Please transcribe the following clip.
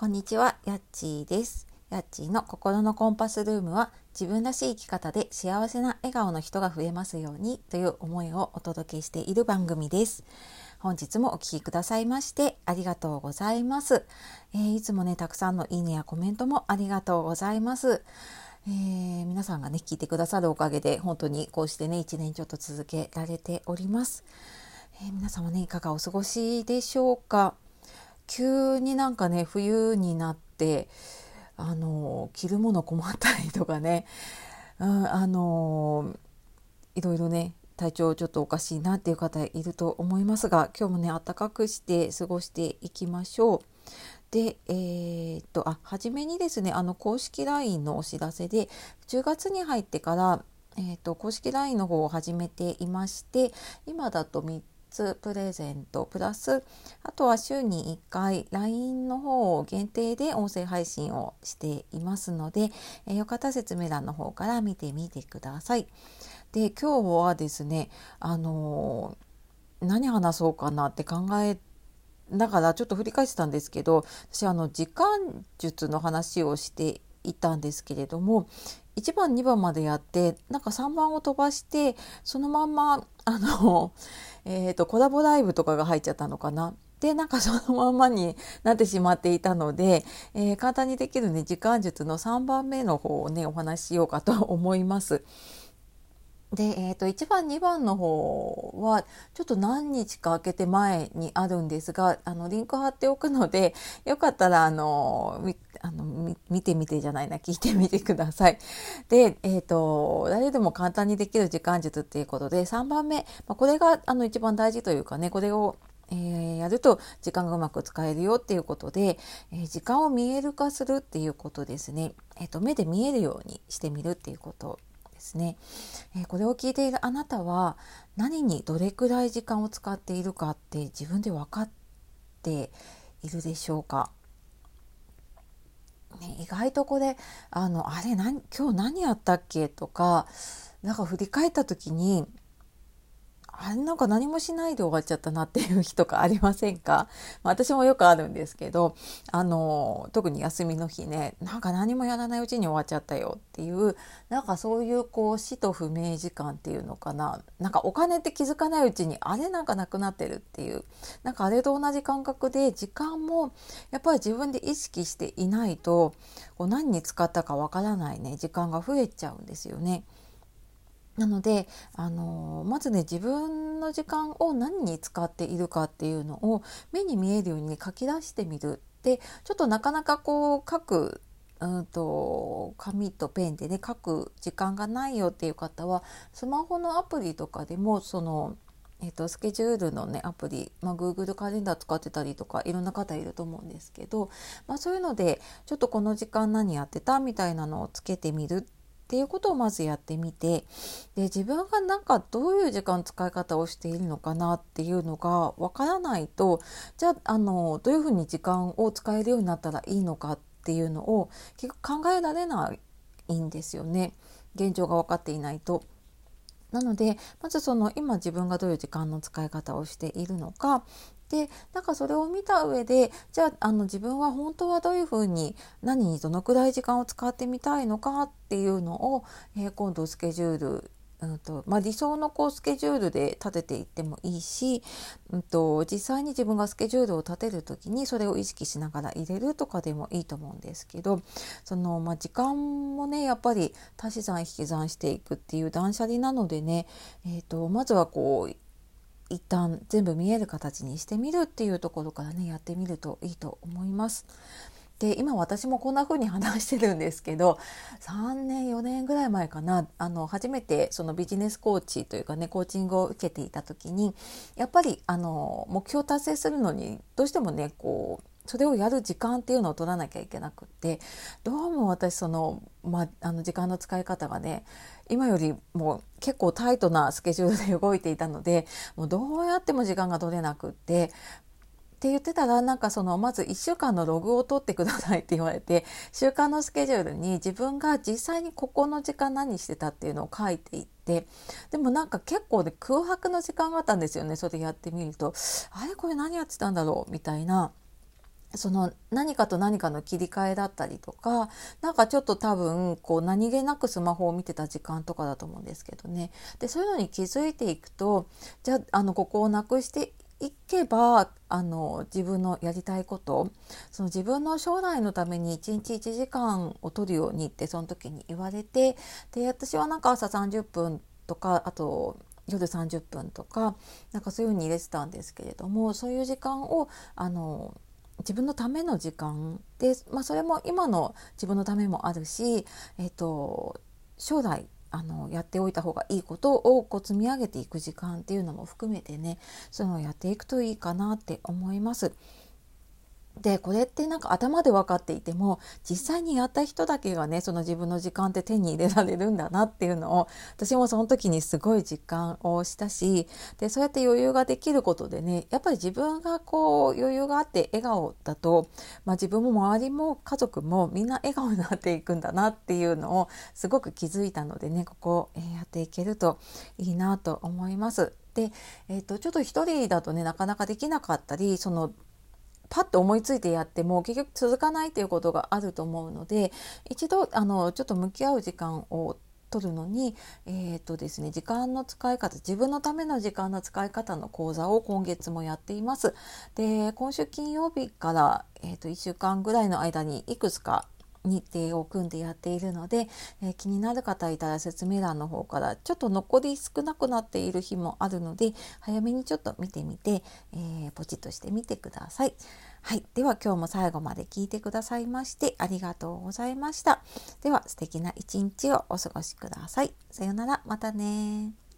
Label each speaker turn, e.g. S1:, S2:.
S1: こんにちは、やっちーです。やっちーの心のコンパスルームは自分らしい生き方で幸せな笑顔の人が増えますようにという思いをお届けしている番組です。本日もお聴きくださいましてありがとうございます、えーいつもね、たくさんのいいねやコメントもありがとうございます。えー皆さんがね、聞いてくださるおかげで本当にこうしてね、一年ちょっと続けられております。えー皆様ね、いかがお過ごしでしょうか？急になんかね冬になってあの着るもの困ったりとかね、うん、あのいろいろね体調ちょっとおかしいなっていう方いると思いますが今日もね暖かくして過ごしていきましょう。で、えーっとあ初めにですねあの公式 LINE のお知らせで10月に入ってから、えーっと公式 LINE の方を始めていまして今だと3つプレゼントプラスあとは週に1回 LINE の方を限定で音声配信をしていますので、えよかったら説明欄の方から見てみてください。で今日はですねあのー何話そうかなって考えだからちょっと振り返ってたんですけど私あの時間術の話をしていたんですけれども1番2番までやってなんか3番を飛ばしてそのまんまあの、えー、とコラボライブとかが入っちゃったのかな。でなんかそのまんまに なってしまっていたので、えー簡単にできるね時間術の3番目の方をねお話ししようかと思います。で、えー、と1番2番の方はちょっと何日か空けて前にあるんですがあのリンク貼っておくのでよかったらあのあの見てみてじゃないな聞いてみてください。で、えー、と誰でも簡単にできる時間術っていうことで3番目、まあ、これがあの一番大事というかねこれをえーやると時間がうまく使えるよっていうことで、えー時間を見える化するっていうことですね、えーと目で見えるようにしてみるっていうことですね、えーこれを聞いているあなたは何にどれくらい時間を使っているかって自分で分かっているでしょうか、ね、意外とこれあのあれ何今日何やったっけ？とかなんか振り返った時にあれなんか何もしないで終わっちゃったなっていう日とかありませんか？まあ私もよくあるんですけどあの特に休みの日ねなんか何もやらないうちに終わっちゃったよっていうなんかそういうこう死と不明時間っていうのかな？なんかお金って気づかないうちにあれなんかなくなってるっていうなんかあれと同じ感覚で時間もやっぱり自分で意識していないとこう何に使ったかわからないね時間が増えちゃうんですよね。なので、あのまずね自分の時間を何に使っているかっていうのを目に見えるように書き出してみる。でちょっとなかなかこう書くうんと紙とペンでね書く時間がないよっていう方はスマホのアプリとかでもそのえっとスケジュールのねアプリ、まあ、Google カレンダー使ってたりとかいろんな方いると思うんですけど、まあ、そういうのでちょっとこの時間何やってたみたいなのをつけてみるっていうことをまずやってみてで自分がなんかどういう時間使い方をしているのかなっていうのがわからないとじゃああのどういうふうに時間を使えるようになったらいいのかっていうのを結局考えられないんですよね現状が分かっていないと。なのでまずその今自分がどういう時間の使い方をしているのか。でなんかそれを見た上でじゃああの自分は本当はどういうふうに何にどのくらい時間を使ってみたいのかっていうのを、えー今度スケジュールうんとまあ、理想のこうスケジュールで立てていってもいいし、うん、と実際に自分がスケジュールを立てる時にそれを意識しながら入れるとかでもいいと思うんですけどその、まあ、時間もねやっぱり足し算引き算していくっていう断捨離なのでね、えー、とまずはこう一旦全部見える形にしてみるっていうところからねやってみるといいと思います。で今私もこんな風に話してるんですけど3年4年ぐらい前かなあの初めてそのビジネスコーチというかねコーチングを受けていた時にやっぱりあの目標達成するのにどうしてもねこうそれをやる時間っていうのを取らなきゃいけなくってどうも私その,、まあの時間の使い方がね今よりも結構タイトなスケジュールで動いていたのでもうどうやっても時間が取れなくってって言ってたらなんかそのまず1週間のログを取ってくださいって言われて週間のスケジュールに自分が実際にここの時間何してたっていうのを書いていってでもなんか結構で空白の時間があったんですよね。それやってみるとあれこれ何やってたんだろうみたいなその何かと何かの切り替えだったりとかなんかちょっと多分こう何気なくスマホを見てた時間とかだと思うんですけどね。でそういうのに気づいていくとじゃああのここをなくしていけばあの自分のやりたいことその自分の将来のために1日1時間を取るようにってその時に言われてで私はなんか朝30分とかあと夜30分とかなんかそういうふうに入れてたんですけれどもそういう時間をあの自分のための時間で、まあ、それも今の自分のためもあるし、えっと、将来あのやっておいた方がいいことをこう積み上げていく時間っていうのも含めてねそういうのをやっていくといいかなって思います。でこれってなんか頭で分かっていても実際にやった人だけがねその自分の時間って手に入れられるんだなっていうのを私もその時にすごい実感をしたしでそうやって余裕ができることでねやっぱり自分がこう余裕があって笑顔だと、まあ、自分も周りも家族もみんな笑顔になっていくんだなっていうのをすごく気づいたのでねここ、えやっていけるといいなと思います。で、えーと、とちょっと一人だとねなかなかできなかったりそのパッと思いついてやっても結局続かないということがあると思うので一度あのちょっと向き合う時間を取るのに、えーとですね、時間の使い方自分のための時間の使い方の講座を今月もやっています。で今週金曜日から、えー、と1週間ぐらいの間にいくつか日程を組んでやっているので、えー、気になる方いたら説明欄の方からちょっと残り少なくなっている日もあるので早めにちょっと見てみて、えー、ポチッとしてみてください。はい。では今日も最後まで聞いてくださいましてありがとうございました。では素敵な一日をお過ごしください。さようなら。またね